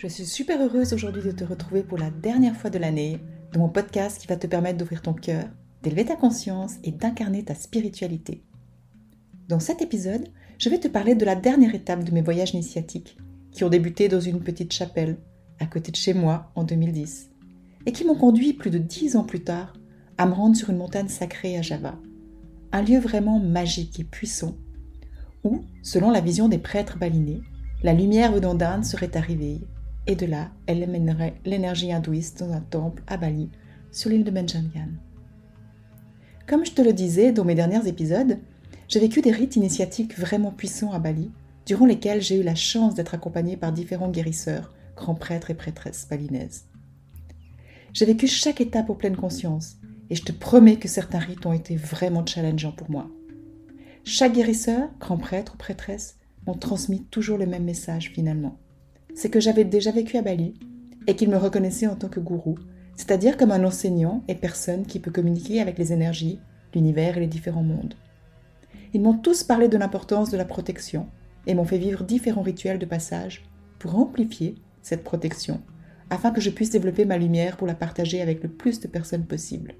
Je suis super heureuse aujourd'hui de te retrouver pour la dernière fois de l'année dans mon podcast qui va te permettre d'ouvrir ton cœur, d'élever ta conscience et d'incarner ta spiritualité. Dans cet épisode, je vais te parler de la dernière étape de mes voyages initiatiques qui ont débuté dans une petite chapelle à côté de chez moi en 2010 et qui m'ont conduit plus de dix ans plus tard à me rendre sur une montagne sacrée à Java, un lieu vraiment magique et puissant où, selon la vision des prêtres balinés, la lumière venant serait arrivée, et de là, elle mènerait l'énergie hindouiste dans un temple à Bali, sur l'île de Benjangan. Comme je te le disais dans mes derniers épisodes, j'ai vécu des rites initiatiques vraiment puissants à Bali, durant lesquels j'ai eu la chance d'être accompagnée par différents guérisseurs, grands prêtres et prêtresses balinaises. J'ai vécu chaque étape en pleine conscience, et je te promets que certains rites ont été vraiment challengeants pour moi. Chaque guérisseur, grand prêtre ou prêtresse, m'ont transmis toujours le même message finalement. C'est que j'avais déjà vécu à Bali et qu'ils me reconnaissaient en tant que gourou, c'est-à-dire comme un enseignant et personne qui peut communiquer avec les énergies, l'univers et les différents mondes. Ils m'ont tous parlé de l'importance de la protection et m'ont fait vivre différents rituels de passage pour amplifier cette protection, afin que je puisse développer ma lumière pour la partager avec le plus de personnes possible.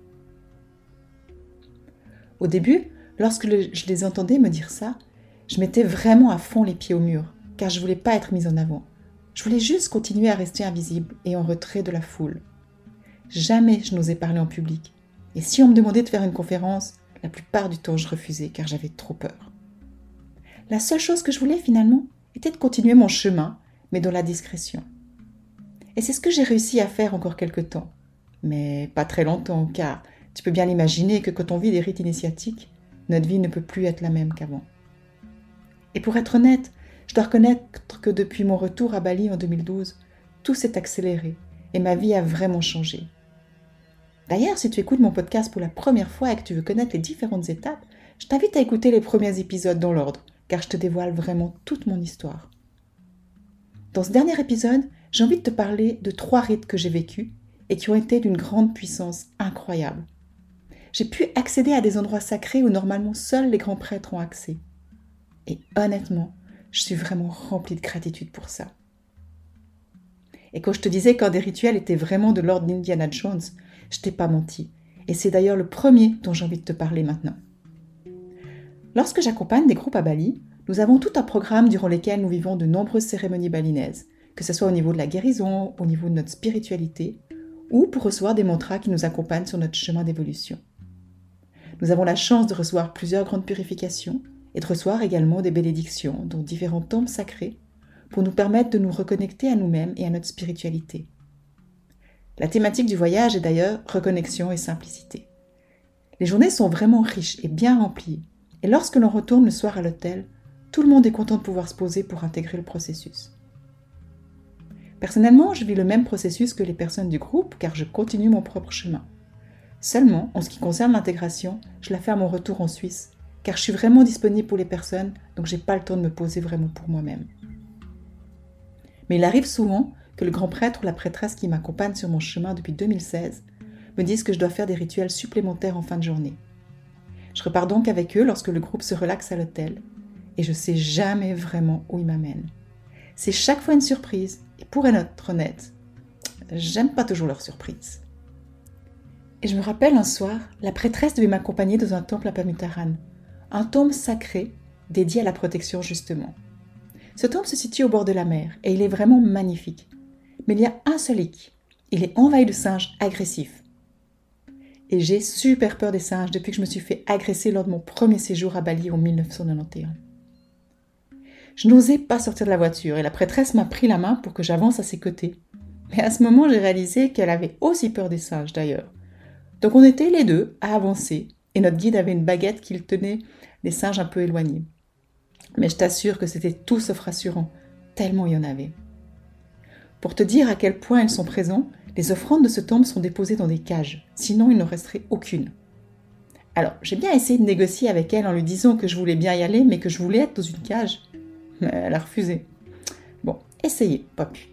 Au début, lorsque je les entendais me dire ça, je mettais vraiment à fond les pieds au mur, car je voulais pas être mise en avant. Je voulais juste continuer à rester invisible et en retrait de la foule. Jamais je n'osais parler en public. Et si on me demandait de faire une conférence, la plupart du temps je refusais car j'avais trop peur. La seule chose que je voulais finalement était de continuer mon chemin, mais dans la discrétion. Et c'est ce que j'ai réussi à faire encore quelque temps. Mais pas très longtemps, car tu peux bien l'imaginer que quand on vit des rites initiatiques, notre vie ne peut plus être la même qu'avant. Et pour être honnête, je dois reconnaître que depuis mon retour à Bali en 2012, tout s'est accéléré et ma vie a vraiment changé. D'ailleurs, si tu écoutes mon podcast pour la première fois et que tu veux connaître les différentes étapes, je t'invite à écouter les premiers épisodes dans l'ordre, car je te dévoile vraiment toute mon histoire. Dans ce dernier épisode, j'ai envie de te parler de trois rites que j'ai vécus et qui ont été d'une grande puissance incroyable. J'ai pu accéder à des endroits sacrés où normalement seuls les grands prêtres ont accès. Et honnêtement, je suis vraiment remplie de gratitude pour ça. Et quand je te disais qu'un des rituels était vraiment de l'ordre d'Indiana Jones, je t'ai pas menti. Et c'est d'ailleurs le premier dont j'ai envie de te parler maintenant. Lorsque j'accompagne des groupes à Bali, nous avons tout un programme durant lequel nous vivons de nombreuses cérémonies balinaises, que ce soit au niveau de la guérison, au niveau de notre spiritualité, ou pour recevoir des mantras qui nous accompagnent sur notre chemin d'évolution. Nous avons la chance de recevoir plusieurs grandes purifications, et de recevoir également des bénédictions, dont différents temples sacrés, pour nous permettre de nous reconnecter à nous-mêmes et à notre spiritualité. La thématique du voyage est d'ailleurs reconnexion et simplicité. Les journées sont vraiment riches et bien remplies, et lorsque l'on retourne le soir à l'hôtel, tout le monde est content de pouvoir se poser pour intégrer le processus. Personnellement, je vis le même processus que les personnes du groupe car je continue mon propre chemin. Seulement, en ce qui concerne l'intégration, je la fais à mon retour en Suisse car je suis vraiment disponible pour les personnes, donc j'ai pas le temps de me poser vraiment pour moi-même. Mais il arrive souvent que le grand prêtre ou la prêtresse qui m'accompagne sur mon chemin depuis 2016 me disent que je dois faire des rituels supplémentaires en fin de journée. Je repars donc avec eux lorsque le groupe se relaxe à l'hôtel, et je sais jamais vraiment où ils m'amènent. C'est chaque fois une surprise, et pour être honnête, j'aime pas toujours leurs surprises. Et je me rappelle un soir, la prêtresse devait m'accompagner dans un temple à Pamutaran, un temple sacré dédié à la protection justement. Ce temple se situe au bord de la mer et il est vraiment magnifique. Mais il y a un seul hic. Il est envahi de singes agressifs. Et j'ai super peur des singes depuis que je me suis fait agresser lors de mon premier séjour à Bali en 1991. Je n'osais pas sortir de la voiture et la prêtresse m'a pris la main pour que j'avance à ses côtés. Mais à ce moment, j'ai réalisé qu'elle avait aussi peur des singes d'ailleurs. Donc on était les deux à avancer et notre guide avait une baguette qu'il tenait les singes un peu éloignés. Mais je t'assure que c'était tout sauf rassurant, tellement il y en avait. Pour te dire à quel point ils sont présents, les offrandes de ce temple sont déposées dans des cages, sinon il n'en resterait aucune. Alors, j'ai bien essayé de négocier avec elle en lui disant que je voulais bien y aller, mais que je voulais être dans une cage. Mais elle a refusé. Bon, essayez, pas plus.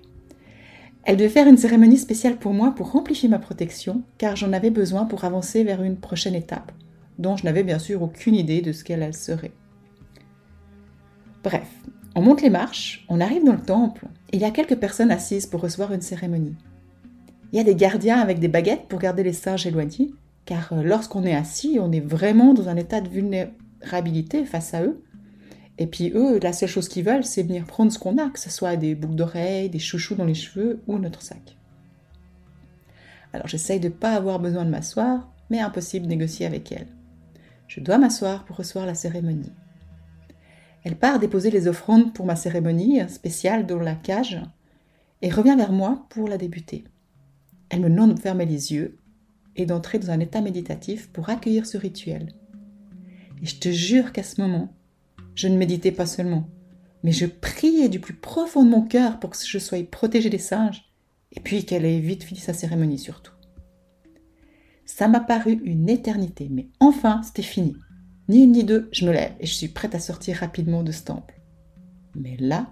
Elle devait faire une cérémonie spéciale pour moi pour amplifier ma protection, car j'en avais besoin pour avancer vers une prochaine étape, dont je n'avais bien sûr aucune idée de ce qu'elle serait. Bref, on monte les marches, on arrive dans le temple, et il y a quelques personnes assises pour recevoir une cérémonie. Il y a des gardiens avec des baguettes pour garder les singes éloignés, car euh, lorsqu'on est assis, on est vraiment dans un état de vulnérabilité face à eux. Et puis eux, la seule chose qu'ils veulent, c'est venir prendre ce qu'on a, que ce soit des boucles d'oreilles, des chouchous dans les cheveux ou notre sac. Alors j'essaye de ne pas avoir besoin de m'asseoir, mais impossible de négocier avec elle. Je dois m'asseoir pour recevoir la cérémonie. Elle part déposer les offrandes pour ma cérémonie spéciale dans la cage et revient vers moi pour la débuter. Elle me demande de fermer les yeux et d'entrer dans un état méditatif pour accueillir ce rituel. Et je te jure qu'à ce moment, je ne méditais pas seulement, mais je priais du plus profond de mon cœur pour que je sois protégée des singes, et puis qu'elle ait vite fini sa cérémonie surtout. Ça m'a paru une éternité, mais enfin c'était fini. Ni une ni deux, je me lève et je suis prête à sortir rapidement de ce temple. Mais là,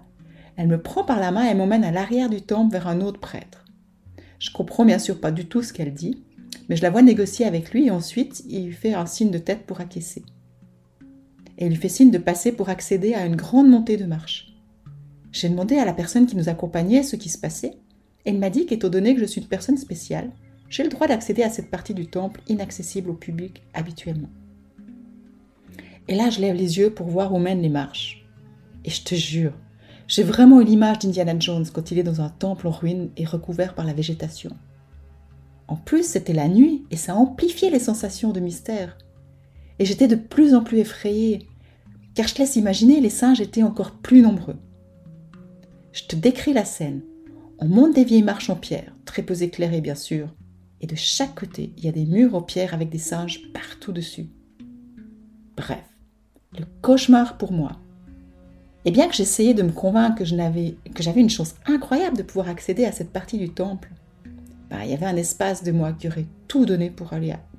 elle me prend par la main et m'emmène à l'arrière du temple vers un autre prêtre. Je comprends bien sûr pas du tout ce qu'elle dit, mais je la vois négocier avec lui et ensuite il fait un signe de tête pour acquiescer. Et il lui fait signe de passer pour accéder à une grande montée de marche. J'ai demandé à la personne qui nous accompagnait ce qui se passait, et il m'a dit qu'étant donné que je suis une personne spéciale, j'ai le droit d'accéder à cette partie du temple inaccessible au public habituellement. Et là, je lève les yeux pour voir où mènent les marches. Et je te jure, j'ai vraiment eu l'image d'Indiana Jones quand il est dans un temple en ruine et recouvert par la végétation. En plus, c'était la nuit et ça amplifiait les sensations de mystère. Et j'étais de plus en plus effrayée, car je te laisse imaginer, les singes étaient encore plus nombreux. Je te décris la scène. On monte des vieilles marches en pierre, très peu éclairées bien sûr, et de chaque côté, il y a des murs en pierre avec des singes partout dessus. Bref, le cauchemar pour moi. Et bien que j'essayais de me convaincre que j'avais une chance incroyable de pouvoir accéder à cette partie du temple, bah, il y avait un espace de moi qui aurait tout donné pour,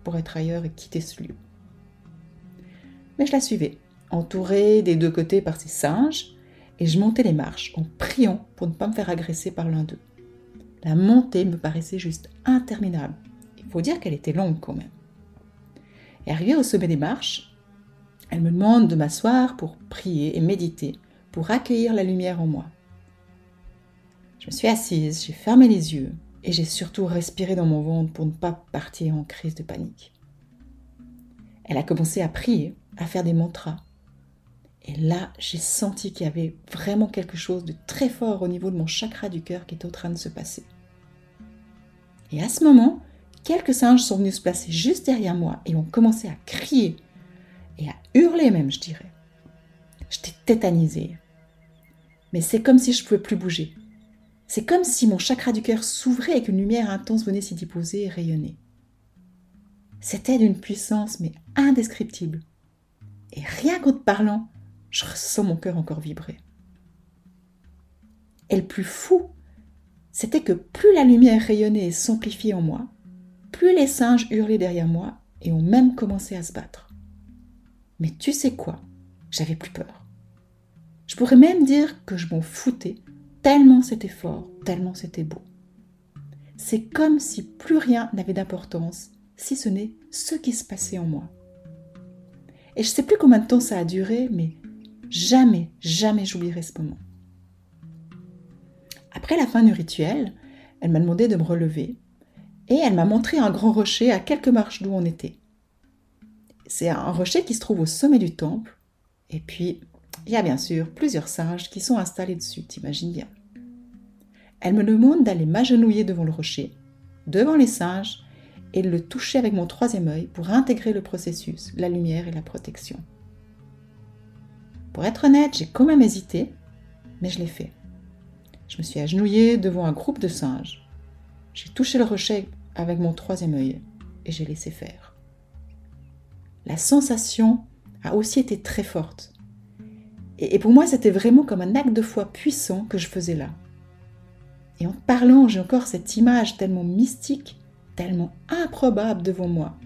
pour être ailleurs et quitter ce lieu. Mais je la suivais, entourée des deux côtés par ces singes, et je montais les marches en priant pour ne pas me faire agresser par l'un d'eux. La montée me paraissait juste interminable. Il faut dire qu'elle était longue quand même. Arrivée au sommet des marches, elle me demande de m'asseoir pour prier et méditer pour accueillir la lumière en moi. Je me suis assise, j'ai fermé les yeux et j'ai surtout respiré dans mon ventre pour ne pas partir en crise de panique. Elle a commencé à prier, à faire des mantras. Et là, j'ai senti qu'il y avait vraiment quelque chose de très fort au niveau de mon chakra du cœur qui était en train de se passer. Et à ce moment, quelques singes sont venus se placer juste derrière moi et ont commencé à crier et à hurler même, je dirais. J'étais tétanisée. Mais c'est comme si je ne pouvais plus bouger. C'est comme si mon chakra du cœur s'ouvrait et qu'une lumière intense venait s'y déposer et rayonner. C'était d'une puissance mais indescriptible. Et rien qu'en te parlant, je ressens mon cœur encore vibrer. Et le plus fou, c'était que plus la lumière rayonnait et s'amplifiait en moi, plus les singes hurlaient derrière moi et ont même commencé à se battre. Mais tu sais quoi? J'avais plus peur. Je pourrais même dire que je m'en foutais, tellement c'était fort, tellement c'était beau. C'est comme si plus rien n'avait d'importance, si ce n'est ce qui se passait en moi. Et je ne sais plus combien de temps ça a duré, mais jamais, jamais j'oublierai ce moment. Après la fin du rituel, elle m'a demandé de me relever et elle m'a montré un grand rocher à quelques marches d'où on était. C'est un rocher qui se trouve au sommet du temple, et puis il y a bien sûr plusieurs singes qui sont installés dessus, t'imagines bien. Elle me demande d'aller m'agenouiller devant le rocher, devant les singes, et le toucher avec mon troisième œil pour intégrer le processus, la lumière et la protection. Pour être honnête, j'ai quand même hésité, mais je l'ai fait. Je me suis agenouillée devant un groupe de singes. J'ai touché le rocher avec mon troisième œil et j'ai laissé faire. La sensation a aussi été très forte. Et pour moi, c'était vraiment comme un acte de foi puissant que je faisais là. Et en parlant, j'ai encore cette image tellement mystique, tellement improbable devant moi.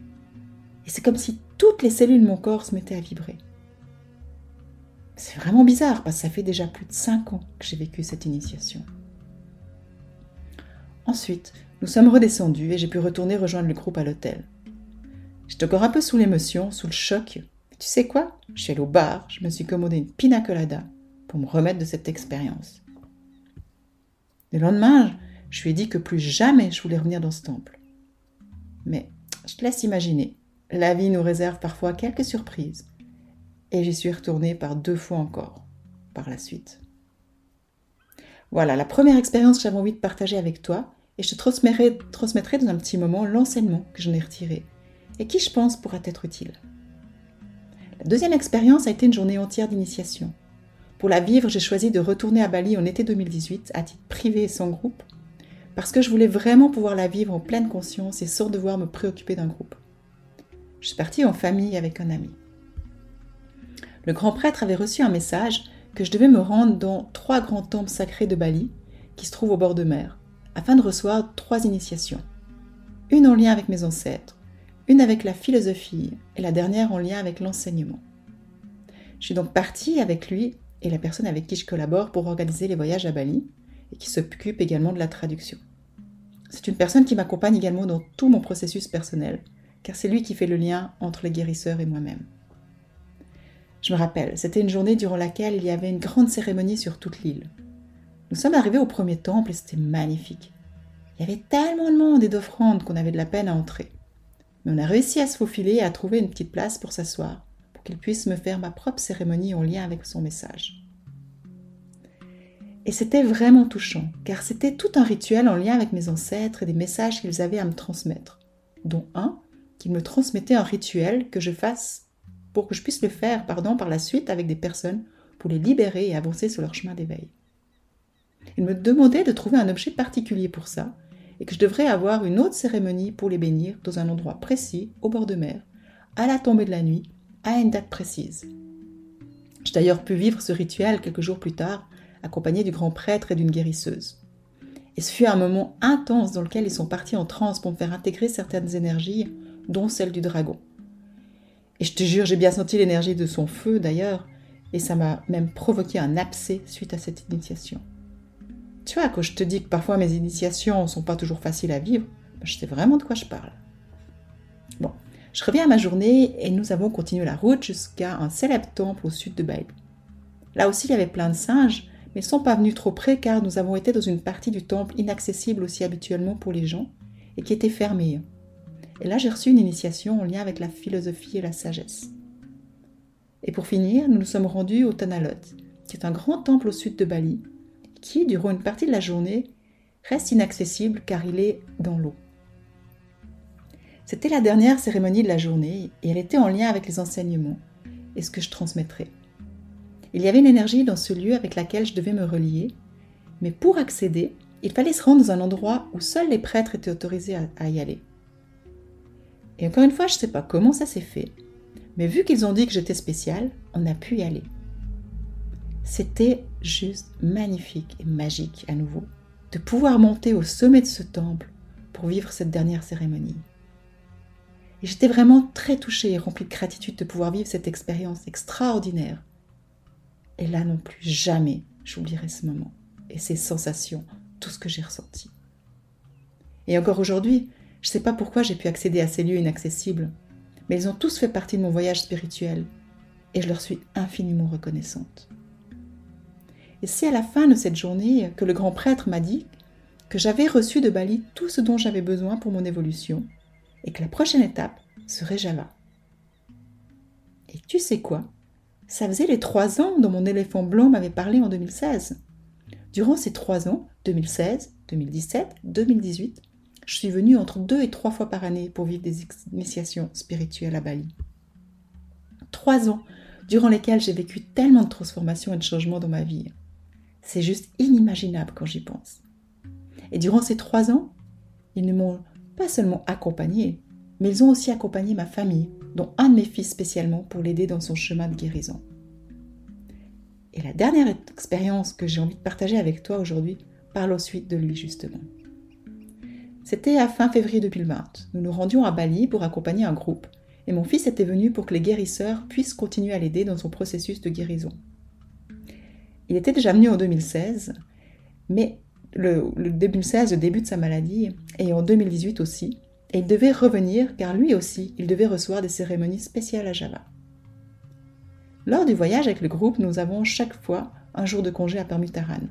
Et c'est comme si toutes les cellules de mon corps se mettaient à vibrer. C'est vraiment bizarre parce que ça fait déjà plus de 5 ans que j'ai vécu cette initiation. Ensuite, nous sommes redescendus et j'ai pu retourner rejoindre le groupe à l'hôtel. J'étais encore un peu sous l'émotion, sous le choc. Tu sais quoi? Je suis allée au bar, je me suis commandé une pina colada pour me remettre de cette expérience. Le lendemain, je lui ai dit que plus jamais je voulais revenir dans ce temple. Mais je te laisse imaginer, la vie nous réserve parfois quelques surprises. Et j'y suis retournée par deux fois encore, par la suite. Voilà la première expérience que j'avais envie de partager avec toi, et je te transmettrai, dans un petit moment l'enseignement que j'en ai retiré, et qui je pense pourra être utile. La deuxième expérience a été une journée entière d'initiation. Pour la vivre, j'ai choisi de retourner à Bali en été 2018 à titre privé et sans groupe, parce que je voulais vraiment pouvoir la vivre en pleine conscience et sans devoir me préoccuper d'un groupe. Je suis partie en famille avec un ami. Le grand prêtre avait reçu un message que je devais me rendre dans trois grands temples sacrés de Bali, qui se trouvent au bord de mer, afin de recevoir trois initiations. Une en lien avec mes ancêtres, une avec la philosophie et la dernière en lien avec l'enseignement. Je suis donc partie avec lui et la personne avec qui je collabore pour organiser les voyages à Bali et qui s'occupe également de la traduction. C'est une personne qui m'accompagne également dans tout mon processus personnel, car c'est lui qui fait le lien entre les guérisseurs et moi-même. Je me rappelle, c'était une journée durant laquelle il y avait une grande cérémonie sur toute l'île. Nous sommes arrivés au premier temple et c'était magnifique. Il y avait tellement de monde et d'offrandes qu'on avait de la peine à entrer. Mais on a réussi à se faufiler et à trouver une petite place pour s'asseoir qu'il puisse me faire ma propre cérémonie en lien avec son message. Et c'était vraiment touchant, car c'était tout un rituel en lien avec mes ancêtres et des messages qu'ils avaient à me transmettre, dont un qu'ils me transmettaient un rituel que je fasse pour que je puisse le faire pardon, par la suite avec des personnes pour les libérer et avancer sur leur chemin d'éveil. Ils me demandaient de trouver un objet particulier pour ça, et que je devrais avoir une autre cérémonie pour les bénir dans un endroit précis, au bord de mer, à la tombée de la nuit, à une date précise. J'ai d'ailleurs pu vivre ce rituel quelques jours plus tard, accompagné du grand prêtre et d'une guérisseuse. Et ce fut un moment intense dans lequel ils sont partis en transe pour me faire intégrer certaines énergies, dont celle du dragon. Et je te jure, j'ai bien senti l'énergie de son feu d'ailleurs, et ça m'a même provoqué un abcès suite à cette initiation. Tu vois, quand je te dis que parfois mes initiations ne sont pas toujours faciles à vivre, ben, je sais vraiment de quoi je parle. Bon, je reviens à ma journée et nous avons continué la route jusqu'à un célèbre temple au sud de Bali. Là aussi, il y avait plein de singes, mais ils ne sont pas venus trop près car nous avons été dans une partie du temple inaccessible aussi habituellement pour les gens et qui était fermée. Et là, j'ai reçu une initiation en lien avec la philosophie et la sagesse. Et pour finir, nous nous sommes rendus au Tanalot, qui est un grand temple au sud de Bali, qui, durant une partie de la journée, reste inaccessible car il est dans l'eau. C'était la dernière cérémonie de la journée et elle était en lien avec les enseignements et ce que je transmettrais. Il y avait une énergie dans ce lieu avec laquelle je devais me relier, mais pour accéder, il fallait se rendre dans un endroit où seuls les prêtres étaient autorisés à, y aller. Et encore une fois, je ne sais pas comment ça s'est fait, mais vu qu'ils ont dit que j'étais spéciale, on a pu y aller. C'était juste magnifique et magique à nouveau de pouvoir monter au sommet de ce temple pour vivre cette dernière cérémonie. Et j'étais vraiment très touchée et remplie de gratitude de pouvoir vivre cette expérience extraordinaire. Et là non plus, jamais j'oublierai ce moment et ces sensations, tout ce que j'ai ressenti. Et encore aujourd'hui, je ne sais pas pourquoi j'ai pu accéder à ces lieux inaccessibles, mais ils ont tous fait partie de mon voyage spirituel et je leur suis infiniment reconnaissante. Et c'est à la fin de cette journée que le grand prêtre m'a dit que j'avais reçu de Bali tout ce dont j'avais besoin pour mon évolution et que la prochaine étape serait Java. Et tu sais quoi? Ça faisait les trois ans dont mon éléphant blanc m'avait parlé en 2016. Durant ces trois ans, 2016, 2017, 2018, je suis venue entre deux et trois fois par année pour vivre des initiations spirituelles à Bali. Trois ans durant lesquels j'ai vécu tellement de transformations et de changements dans ma vie. C'est juste inimaginable quand j'y pense. Et durant ces trois ans, ils ne m'ont pas seulement accompagné, mais ils ont aussi accompagné ma famille, dont un de mes fils spécialement, pour l'aider dans son chemin de guérison. Et la dernière expérience que j'ai envie de partager avec toi aujourd'hui parle ensuite de lui justement. C'était à fin février 2020. Nous nous rendions à Bali pour accompagner un groupe, et mon fils était venu pour que les guérisseurs puissent continuer à l'aider dans son processus de guérison. Il était déjà venu en 2016, mais le, le 2016, le début de sa maladie, et en 2018 aussi, et il devait revenir car lui aussi, il devait recevoir des cérémonies spéciales à Java. Lors du voyage avec le groupe, nous avons chaque fois un jour de congé à Permutaran.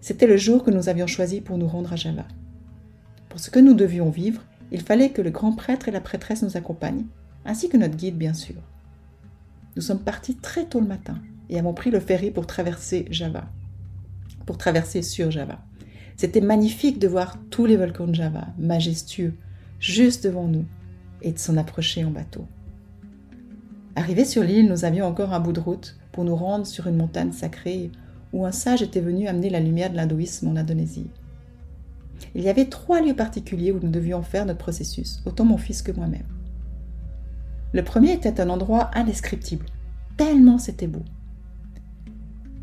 C'était le jour que nous avions choisi pour nous rendre à Java. Pour ce que nous devions vivre, il fallait que le grand prêtre et la prêtresse nous accompagnent, ainsi que notre guide bien sûr. Nous sommes partis très tôt le matin et avons pris le ferry pour traverser Java, pour traverser sur Java. C'était magnifique de voir tous les volcans de Java, majestueux, juste devant nous, et de s'en approcher en bateau. Arrivés sur l'île, nous avions encore un bout de route pour nous rendre sur une montagne sacrée où un sage était venu amener la lumière de l'hindouisme en Indonésie. Il y avait trois lieux particuliers où nous devions faire notre processus, autant mon fils que moi-même. Le premier était un endroit indescriptible, tellement c'était beau.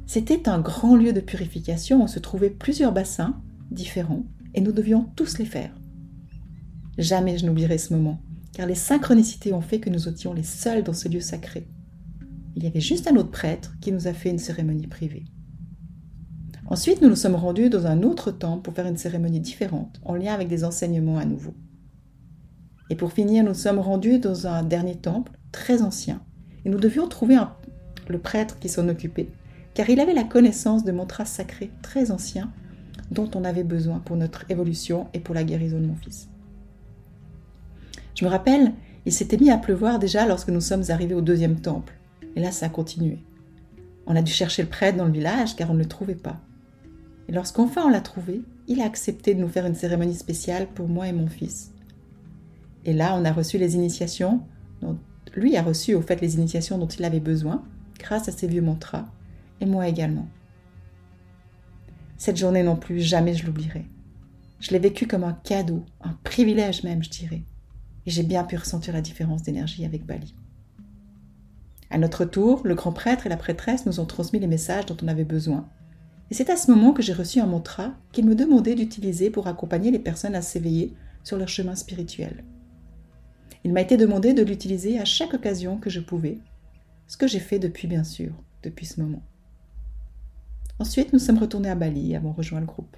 C'était un grand lieu de purification où se trouvaient plusieurs bassins différents et nous devions tous les faire. Jamais je n'oublierai ce moment, car les synchronicités ont fait que nous étions les seuls dans ce lieu sacré. Il y avait juste un autre prêtre qui nous a fait une cérémonie privée. Ensuite, nous nous sommes rendus dans un autre temple pour faire une cérémonie différente, en lien avec des enseignements à nouveau. Et pour finir, nous sommes rendus dans un dernier temple, très ancien, et nous devions trouver le prêtre qui s'en occupait, car il avait la connaissance de mantras sacrés très anciens dont on avait besoin pour notre évolution et pour la guérison de mon fils. Je me rappelle, il s'était mis à pleuvoir déjà lorsque nous sommes arrivés au deuxième temple, et là ça a continué. On a dû chercher le prêtre dans le village car on ne le trouvait pas. Et lorsqu'enfin on l'a trouvé, il a accepté de nous faire une cérémonie spéciale pour moi et mon fils. Et là, on a reçu les initiations, dont lui a reçu au fait les initiations dont il avait besoin, grâce à ses vieux mantras, et moi également. Cette journée non plus, jamais je l'oublierai. Je l'ai vécue comme un cadeau, un privilège même, je dirais. Et j'ai bien pu ressentir la différence d'énergie avec Bali. À notre tour, le grand prêtre et la prêtresse nous ont transmis les messages dont on avait besoin et c'est à ce moment que j'ai reçu un mantra qu'il me demandait d'utiliser pour accompagner les personnes à s'éveiller sur leur chemin spirituel. Il m'a été demandé de l'utiliser à chaque occasion que je pouvais, ce que j'ai fait depuis bien sûr, depuis ce moment. Ensuite, nous sommes retournés à Bali et avons rejoint le groupe.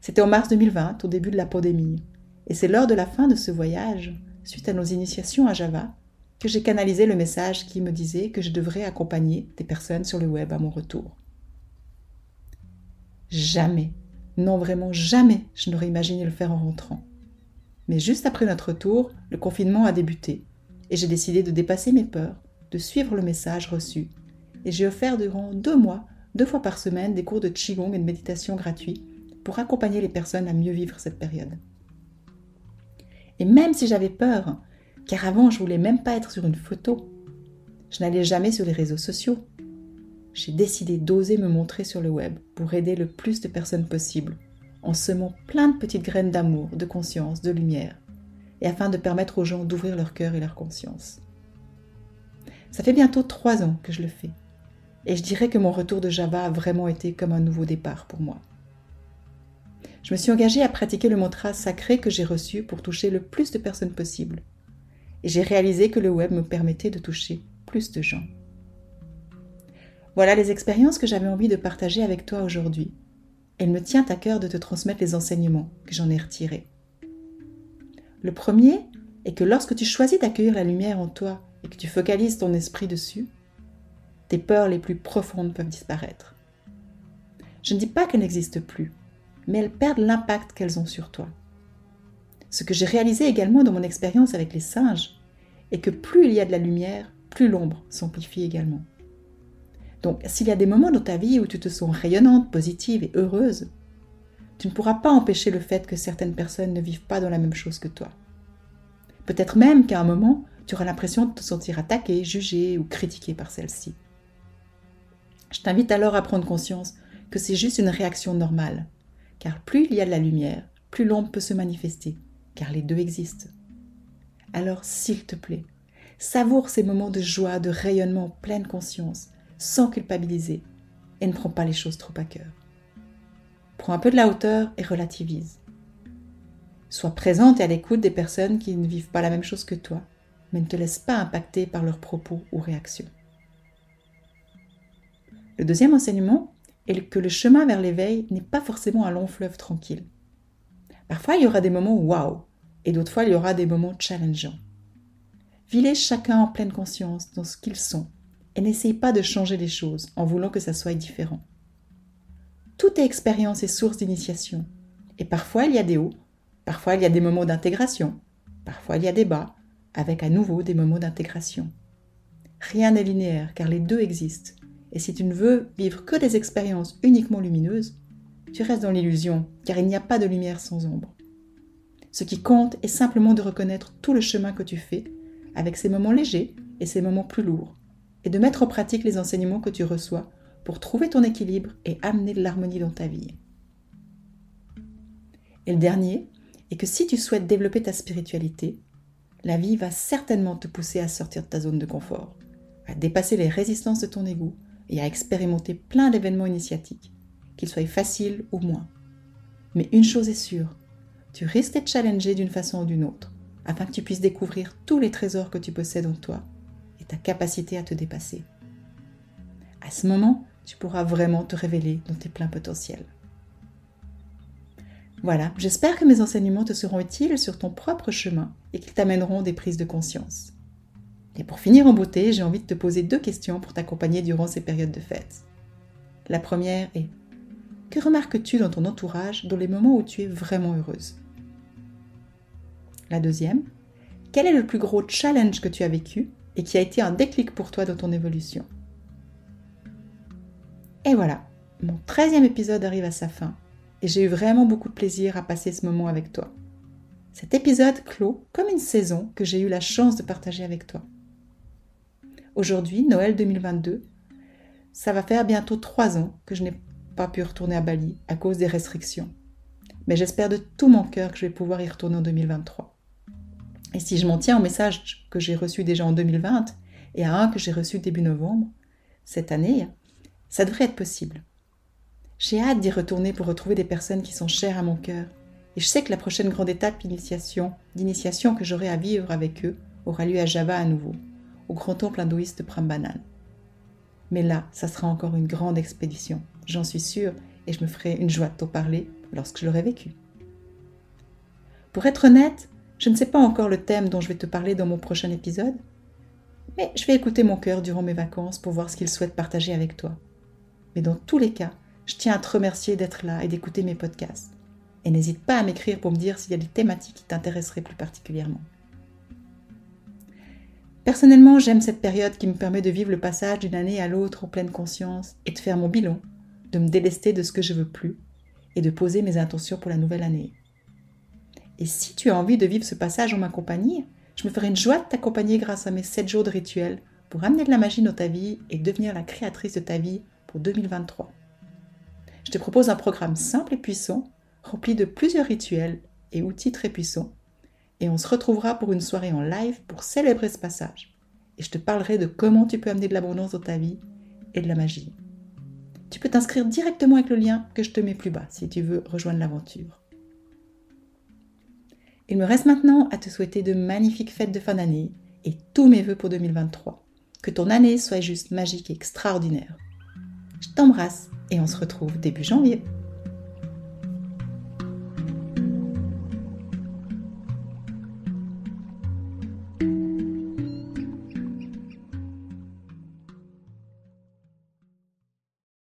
C'était en mars 2020, au début de la pandémie, et c'est lors de la fin de ce voyage, suite à nos initiations à Java, que j'ai canalisé le message qui me disait que je devrais accompagner des personnes sur le web à mon retour. Jamais, non vraiment jamais, je n'aurais imaginé le faire en rentrant. Mais juste après notre retour, le confinement a débuté et j'ai décidé de dépasser mes peurs, de suivre le message reçu. Et j'ai offert durant deux mois, deux fois par semaine, des cours de Qigong et de méditation gratuits pour accompagner les personnes à mieux vivre cette période. Et même si j'avais peur, car avant je voulais même pas être sur une photo, je n'allais jamais sur les réseaux sociaux, j'ai décidé d'oser me montrer sur le web pour aider le plus de personnes possible, en semant plein de petites graines d'amour, de conscience, de lumière, et afin de permettre aux gens d'ouvrir leur cœur et leur conscience. Ça fait bientôt trois ans que je le fais, et je dirais que mon retour de Java a vraiment été comme un nouveau départ pour moi. Je me suis engagée à pratiquer le mantra sacré que j'ai reçu pour toucher le plus de personnes possible, et j'ai réalisé que le web me permettait de toucher plus de gens. Voilà les expériences que j'avais envie de partager avec toi aujourd'hui. Il me tient à cœur de te transmettre les enseignements que j'en ai retirés. Le premier est que lorsque tu choisis d'accueillir la lumière en toi et que tu focalises ton esprit dessus, tes peurs les plus profondes peuvent disparaître. Je ne dis pas qu'elles n'existent plus, mais elles perdent l'impact qu'elles ont sur toi. Ce que j'ai réalisé également dans mon expérience avec les singes est que plus il y a de la lumière, plus l'ombre s'amplifie également. Donc, s'il y a des moments dans ta vie où tu te sens rayonnante, positive et heureuse, tu ne pourras pas empêcher le fait que certaines personnes ne vivent pas dans la même chose que toi. Peut-être même qu'à un moment, tu auras l'impression de te sentir attaqué, jugé ou critiqué par celle-ci. Je t'invite alors à prendre conscience que c'est juste une réaction normale, car plus il y a de la lumière, plus l'ombre peut se manifester, car les deux existent. Alors, s'il te plaît, savoure ces moments de joie, de rayonnement en pleine conscience, sans culpabiliser, et ne prends pas les choses trop à cœur. Prends un peu de la hauteur et relativise. Sois présente et à l'écoute des personnes qui ne vivent pas la même chose que toi, mais ne te laisse pas impacter par leurs propos ou réactions. Le deuxième enseignement est que le chemin vers l'éveil n'est pas forcément un long fleuve tranquille. Parfois, il y aura des moments waouh, et d'autres fois, il y aura des moments challengeants. Vivez chacun en pleine conscience dans ce qu'ils sont, et n'essayez pas de changer les choses en voulant que ça soit différent. Toute expérience est source d'initiation, et parfois il y a des hauts, parfois il y a des moments d'intégration, parfois il y a des bas, avec à nouveau des moments d'intégration. Rien n'est linéaire car les deux existent, et si tu ne veux vivre que des expériences uniquement lumineuses, tu restes dans l'illusion, car il n'y a pas de lumière sans ombre. Ce qui compte est simplement de reconnaître tout le chemin que tu fais, avec ces moments légers et ces moments plus lourds, et de mettre en pratique les enseignements que tu reçois pour trouver ton équilibre et amener de l'harmonie dans ta vie. Et le dernier est que si tu souhaites développer ta spiritualité, la vie va certainement te pousser à sortir de ta zone de confort, à dépasser les résistances de ton ego et à expérimenter plein d'événements initiatiques, qu'ils soient faciles ou moins. Mais une chose est sûre, tu risques d'être challengé d'une façon ou d'une autre, afin que tu puisses découvrir tous les trésors que tu possèdes en toi et ta capacité à te dépasser. À ce moment, tu pourras vraiment te révéler dans tes pleins potentiels. Voilà, j'espère que mes enseignements te seront utiles sur ton propre chemin et qu'ils t'amèneront des prises de conscience. Et pour finir en beauté, j'ai envie de te poser deux questions pour t'accompagner durant ces périodes de fête. La première est Que remarques-tu dans ton entourage dans les moments où tu es vraiment heureuse? La deuxième Quel est le plus gros challenge que tu as vécu? Et qui a été un déclic pour toi dans ton évolution Et voilà, mon 13e épisode arrive à sa fin et j'ai eu vraiment beaucoup de plaisir à passer ce moment avec toi. Cet épisode clôt comme une saison que j'ai eu la chance de partager avec toi. Aujourd'hui, Noël 2022, ça va faire bientôt trois ans que je n'ai pas pu retourner à Bali à cause des restrictions. Mais j'espère de tout mon cœur que je vais pouvoir y retourner en 2023. Et si je m'en tiens au message que j'ai reçu déjà en 2020 et à un que j'ai reçu début novembre, cette année, ça devrait être possible. J'ai hâte d'y retourner pour retrouver des personnes qui sont chères à mon cœur. Et je sais que la prochaine grande étape d'initiation que j'aurai à vivre avec eux aura lieu à Java à nouveau au grand temple hindouiste de Prambanan. Mais là, ça sera encore une grande expédition, j'en suis sûre, et je me ferai une joie de t'en parler lorsque je l'aurai vécu. Pour être honnête, je ne sais pas encore le thème dont je vais te parler dans mon prochain épisode, mais je vais écouter mon cœur durant mes vacances pour voir ce qu'il souhaite partager avec toi. Mais dans tous les cas, je tiens à te remercier d'être là et d'écouter mes podcasts. Et n'hésite pas à m'écrire pour me dire s'il y a des thématiques qui t'intéresseraient plus particulièrement. Personnellement, j'aime cette période qui me permet de vivre le passage d'une année à l'autre en pleine conscience et de faire mon bilan, de me délester de ce que je veux plus et de poser mes intentions pour la nouvelle année. Et si tu as envie de vivre ce passage en ma compagnie, je me ferai une joie de t'accompagner grâce à mes 7 jours de rituel pour amener de la magie dans ta vie et devenir la créatrice de ta vie pour 2023. Je te propose un programme simple et puissant, rempli de plusieurs rituels et outils très puissants et on se retrouvera pour une soirée en live pour célébrer ce passage. Et je te parlerai de comment tu peux amener de l'abondance dans ta vie et de la magie. Tu peux t'inscrire directement avec le lien que je te mets plus bas si tu veux rejoindre l'aventure. Il me reste maintenant à te souhaiter de magnifiques fêtes de fin d'année et tous mes voeux pour 2023. Que ton année soit juste magique et extraordinaire. Je t'embrasse et on se retrouve début janvier.